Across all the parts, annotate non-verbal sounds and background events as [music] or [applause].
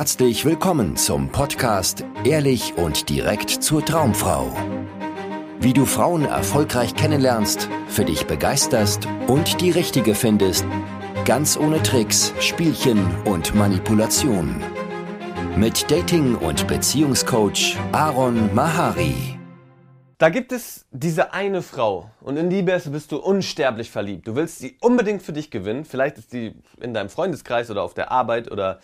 herzlich willkommen zum Podcast Ehrlich und direkt zur Traumfrau. Wie du Frauen erfolgreich kennenlernst, für dich begeisterst und die richtige findest, ganz ohne Tricks, Spielchen und Manipulation. Mit Dating- und Beziehungscoach Aaron Mahari. Da gibt es diese eine Frau und in die bist du unsterblich verliebt. Du willst sie unbedingt für dich gewinnen. Vielleicht ist die in deinem Freundeskreis oder auf der Arbeit oder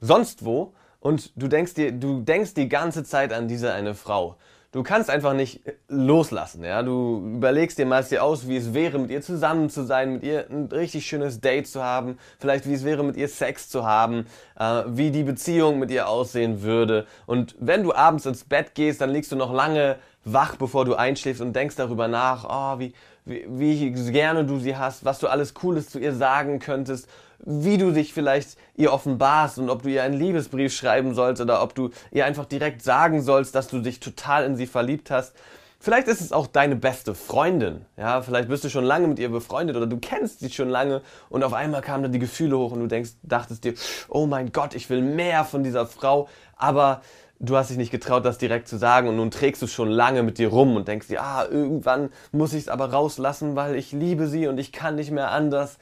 sonst wo und du denkst dir, du denkst die ganze Zeit an diese eine Frau. Du kannst einfach nicht loslassen, ja. Du überlegst dir meist dir aus, wie es wäre, mit ihr zusammen zu sein, mit ihr ein richtig schönes Date zu haben, vielleicht wie es wäre, mit ihr Sex zu haben, äh, wie die Beziehung mit ihr aussehen würde. Und wenn du abends ins Bett gehst, dann liegst du noch lange wach, bevor du einschläfst und denkst darüber nach, oh, wie, wie, wie gerne du sie hast, was du alles Cooles zu ihr sagen könntest wie du dich vielleicht ihr offenbarst und ob du ihr einen Liebesbrief schreiben sollst oder ob du ihr einfach direkt sagen sollst, dass du dich total in sie verliebt hast. Vielleicht ist es auch deine beste Freundin. Ja, vielleicht bist du schon lange mit ihr befreundet oder du kennst sie schon lange und auf einmal kamen dann die Gefühle hoch und du denkst, dachtest dir, oh mein Gott, ich will mehr von dieser Frau, aber du hast dich nicht getraut, das direkt zu sagen und nun trägst du schon lange mit dir rum und denkst dir, ah, irgendwann muss ich es aber rauslassen, weil ich liebe sie und ich kann nicht mehr anders.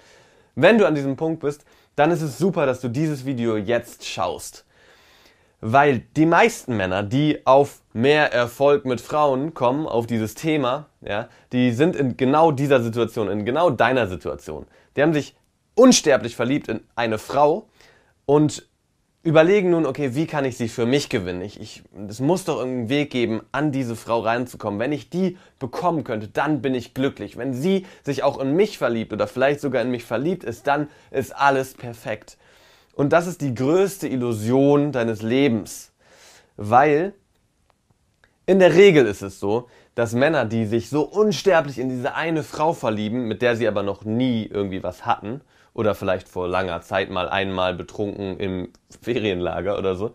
Wenn du an diesem Punkt bist, dann ist es super, dass du dieses Video jetzt schaust. Weil die meisten Männer, die auf mehr Erfolg mit Frauen kommen, auf dieses Thema, ja, die sind in genau dieser Situation, in genau deiner Situation. Die haben sich unsterblich verliebt in eine Frau und überlegen nun, okay, wie kann ich sie für mich gewinnen? Ich, ich, es muss doch irgendeinen Weg geben, an diese Frau reinzukommen. Wenn ich die bekommen könnte, dann bin ich glücklich. Wenn sie sich auch in mich verliebt oder vielleicht sogar in mich verliebt ist, dann ist alles perfekt. Und das ist die größte Illusion deines Lebens. Weil in der Regel ist es so, dass Männer, die sich so unsterblich in diese eine Frau verlieben, mit der sie aber noch nie irgendwie was hatten, oder vielleicht vor langer Zeit mal einmal betrunken im Ferienlager oder so,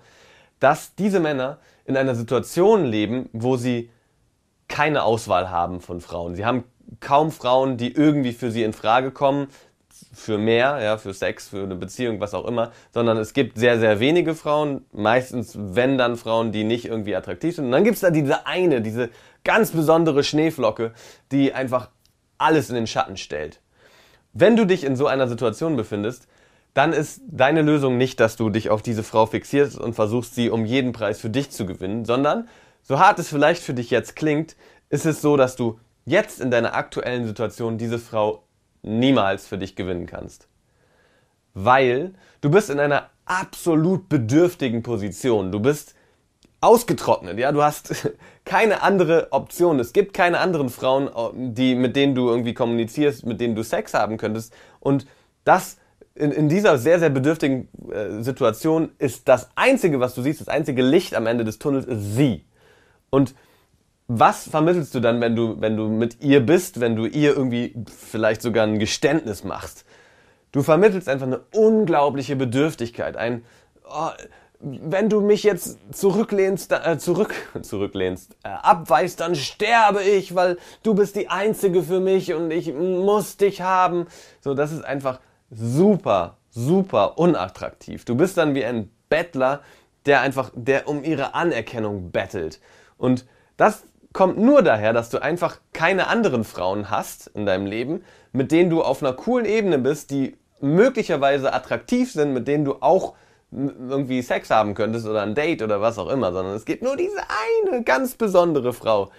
dass diese Männer in einer Situation leben, wo sie keine Auswahl haben von Frauen. Sie haben kaum Frauen, die irgendwie für sie in Frage kommen, für mehr, ja, für Sex, für eine Beziehung, was auch immer, sondern es gibt sehr, sehr wenige Frauen, meistens, wenn dann Frauen, die nicht irgendwie attraktiv sind. Und dann gibt es da diese eine, diese ganz besondere Schneeflocke, die einfach alles in den Schatten stellt. Wenn du dich in so einer Situation befindest, dann ist deine Lösung nicht, dass du dich auf diese Frau fixierst und versuchst, sie um jeden Preis für dich zu gewinnen, sondern, so hart es vielleicht für dich jetzt klingt, ist es so, dass du jetzt in deiner aktuellen Situation diese Frau niemals für dich gewinnen kannst. Weil du bist in einer absolut bedürftigen Position. Du bist ausgetrocknet, ja, du hast [laughs] keine andere Option. Es gibt keine anderen Frauen, die, mit denen du irgendwie kommunizierst, mit denen du Sex haben könntest. Und das in, in dieser sehr, sehr bedürftigen äh, Situation ist das einzige, was du siehst, das einzige Licht am Ende des Tunnels ist sie. Und was vermittelst du dann, wenn du, wenn du mit ihr bist, wenn du ihr irgendwie vielleicht sogar ein Geständnis machst? Du vermittelst einfach eine unglaubliche Bedürftigkeit, ein, oh, wenn du mich jetzt zurücklehnst, äh, zurück, [laughs] zurücklehnst, äh, abweist, dann sterbe ich, weil du bist die Einzige für mich und ich muss dich haben. So, das ist einfach super, super unattraktiv. Du bist dann wie ein Bettler, der einfach, der um ihre Anerkennung bettelt. Und das kommt nur daher, dass du einfach keine anderen Frauen hast in deinem Leben, mit denen du auf einer coolen Ebene bist, die möglicherweise attraktiv sind, mit denen du auch irgendwie Sex haben könntest oder ein Date oder was auch immer, sondern es gibt nur diese eine ganz besondere Frau.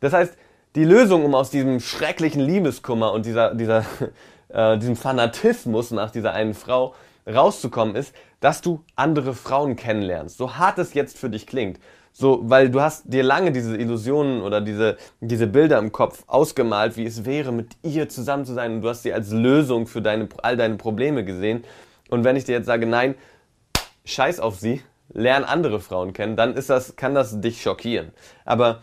Das heißt, die Lösung, um aus diesem schrecklichen Liebeskummer und dieser, dieser, [laughs] äh, diesem Fanatismus nach dieser einen Frau rauszukommen, ist, dass du andere Frauen kennenlernst. So hart es jetzt für dich klingt. So, weil du hast dir lange diese Illusionen oder diese, diese Bilder im Kopf ausgemalt, wie es wäre, mit ihr zusammen zu sein und du hast sie als Lösung für deine, all deine Probleme gesehen. Und wenn ich dir jetzt sage, nein, scheiß auf sie, lern andere Frauen kennen, dann ist das, kann das dich schockieren. Aber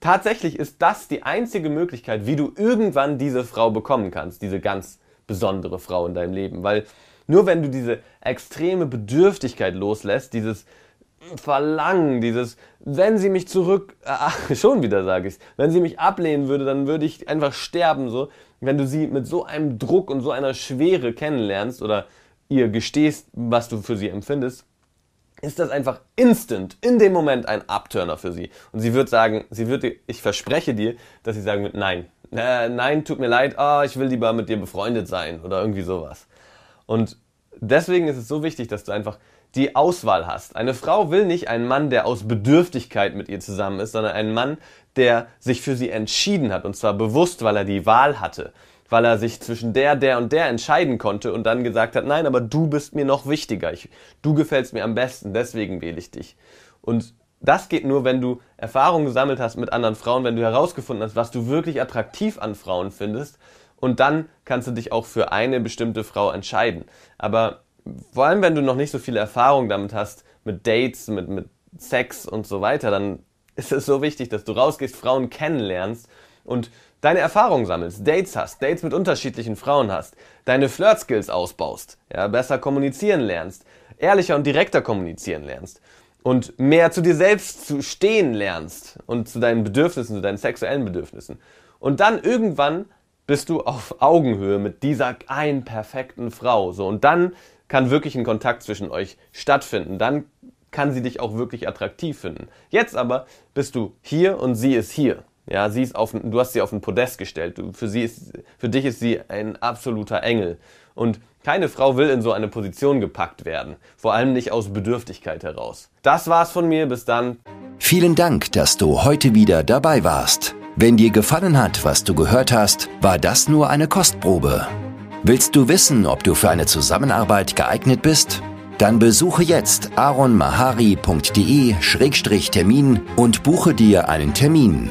tatsächlich ist das die einzige Möglichkeit, wie du irgendwann diese Frau bekommen kannst, diese ganz besondere Frau in deinem Leben. Weil nur wenn du diese extreme Bedürftigkeit loslässt, dieses Verlangen, dieses, wenn sie mich zurück, ach, [laughs] schon wieder sage ich wenn sie mich ablehnen würde, dann würde ich einfach sterben, so. Wenn du sie mit so einem Druck und so einer Schwere kennenlernst oder ihr gestehst, was du für sie empfindest, ist das einfach instant, in dem Moment ein Upturner für sie. Und sie wird sagen, sie wird, ich verspreche dir, dass sie sagen wird, nein, äh, nein, tut mir leid, oh, ich will lieber mit dir befreundet sein oder irgendwie sowas. Und deswegen ist es so wichtig, dass du einfach die Auswahl hast. Eine Frau will nicht einen Mann, der aus Bedürftigkeit mit ihr zusammen ist, sondern einen Mann, der sich für sie entschieden hat. Und zwar bewusst, weil er die Wahl hatte. Weil er sich zwischen der, der und der entscheiden konnte und dann gesagt hat, nein, aber du bist mir noch wichtiger. Ich, du gefällst mir am besten, deswegen wähle ich dich. Und das geht nur, wenn du Erfahrungen gesammelt hast mit anderen Frauen, wenn du herausgefunden hast, was du wirklich attraktiv an Frauen findest. Und dann kannst du dich auch für eine bestimmte Frau entscheiden. Aber vor allem, wenn du noch nicht so viele Erfahrung damit hast, mit Dates, mit, mit Sex und so weiter, dann ist es so wichtig, dass du rausgehst, Frauen kennenlernst und deine Erfahrungen sammelst, Dates hast, Dates mit unterschiedlichen Frauen hast, deine Flirt-Skills ausbaust, ja, besser kommunizieren lernst, ehrlicher und direkter kommunizieren lernst und mehr zu dir selbst zu stehen lernst und zu deinen Bedürfnissen, zu deinen sexuellen Bedürfnissen. Und dann irgendwann bist du auf Augenhöhe mit dieser einen perfekten Frau. So, und dann kann wirklich ein Kontakt zwischen euch stattfinden. Dann kann sie dich auch wirklich attraktiv finden. Jetzt aber bist du hier und sie ist hier. Ja, sie ist auf, du hast sie auf ein Podest gestellt. Du, für sie ist, für dich ist sie ein absoluter Engel. Und keine Frau will in so eine Position gepackt werden. Vor allem nicht aus Bedürftigkeit heraus. Das war's von mir. Bis dann. Vielen Dank, dass du heute wieder dabei warst. Wenn dir gefallen hat, was du gehört hast, war das nur eine Kostprobe. Willst du wissen, ob du für eine Zusammenarbeit geeignet bist? Dann besuche jetzt aronmahari.de-termin und buche dir einen Termin.